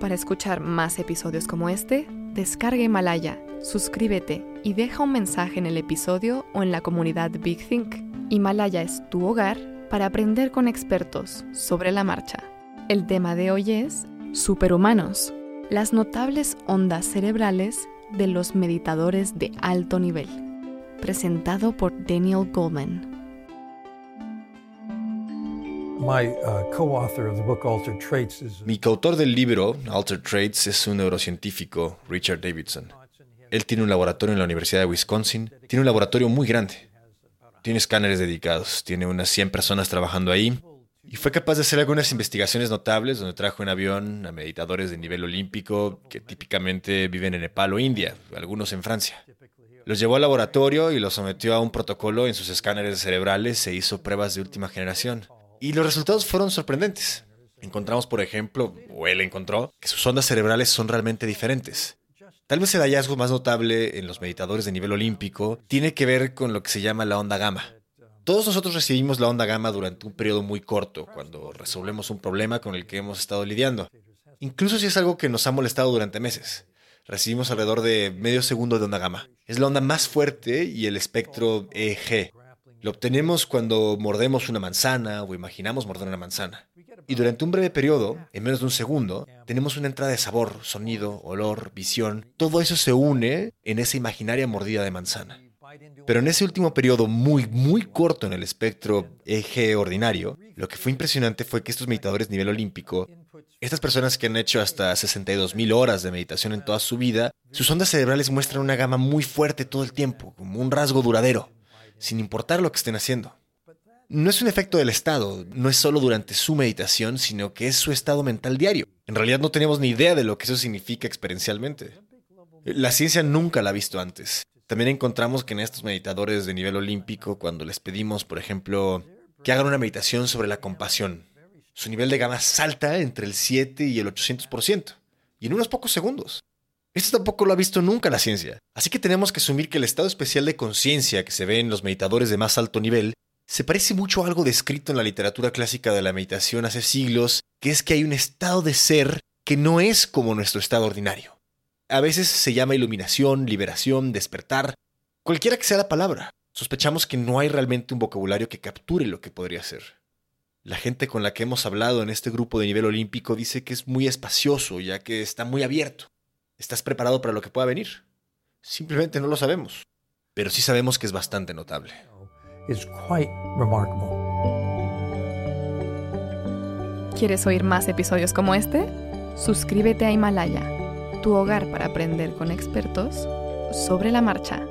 Para escuchar más episodios como este, descarga Himalaya, suscríbete y deja un mensaje en el episodio o en la comunidad Big Think. Himalaya es tu hogar para aprender con expertos sobre la marcha. El tema de hoy es Superhumanos, las notables ondas cerebrales de los meditadores de alto nivel. Presentado por Daniel Goldman. Mi coautor del libro, Altered Traits, es un neurocientífico, Richard Davidson. Él tiene un laboratorio en la Universidad de Wisconsin. Tiene un laboratorio muy grande. Tiene escáneres dedicados. Tiene unas 100 personas trabajando ahí. Y fue capaz de hacer algunas investigaciones notables donde trajo en avión a meditadores de nivel olímpico que típicamente viven en Nepal o India, algunos en Francia. Los llevó al laboratorio y los sometió a un protocolo en sus escáneres cerebrales e hizo pruebas de última generación. Y los resultados fueron sorprendentes. Encontramos, por ejemplo, o él encontró, que sus ondas cerebrales son realmente diferentes. Tal vez el hallazgo más notable en los meditadores de nivel olímpico tiene que ver con lo que se llama la onda gamma. Todos nosotros recibimos la onda gamma durante un periodo muy corto, cuando resolvemos un problema con el que hemos estado lidiando. Incluso si es algo que nos ha molestado durante meses. Recibimos alrededor de medio segundo de onda gamma. Es la onda más fuerte y el espectro EG, lo obtenemos cuando mordemos una manzana o imaginamos morder una manzana. Y durante un breve periodo, en menos de un segundo, tenemos una entrada de sabor, sonido, olor, visión. Todo eso se une en esa imaginaria mordida de manzana. Pero en ese último periodo muy, muy corto en el espectro EG ordinario, lo que fue impresionante fue que estos meditadores nivel olímpico, estas personas que han hecho hasta 62.000 horas de meditación en toda su vida, sus ondas cerebrales muestran una gama muy fuerte todo el tiempo, como un rasgo duradero sin importar lo que estén haciendo. No es un efecto del estado, no es solo durante su meditación, sino que es su estado mental diario. En realidad no tenemos ni idea de lo que eso significa experiencialmente. La ciencia nunca la ha visto antes. También encontramos que en estos meditadores de nivel olímpico, cuando les pedimos, por ejemplo, que hagan una meditación sobre la compasión, su nivel de gama salta entre el 7 y el 800%, y en unos pocos segundos. Esto tampoco lo ha visto nunca la ciencia. Así que tenemos que asumir que el estado especial de conciencia que se ve en los meditadores de más alto nivel se parece mucho a algo descrito en la literatura clásica de la meditación hace siglos, que es que hay un estado de ser que no es como nuestro estado ordinario. A veces se llama iluminación, liberación, despertar, cualquiera que sea la palabra. Sospechamos que no hay realmente un vocabulario que capture lo que podría ser. La gente con la que hemos hablado en este grupo de nivel olímpico dice que es muy espacioso, ya que está muy abierto. ¿Estás preparado para lo que pueda venir? Simplemente no lo sabemos, pero sí sabemos que es bastante notable. ¿Quieres oír más episodios como este? Suscríbete a Himalaya, tu hogar para aprender con expertos sobre la marcha.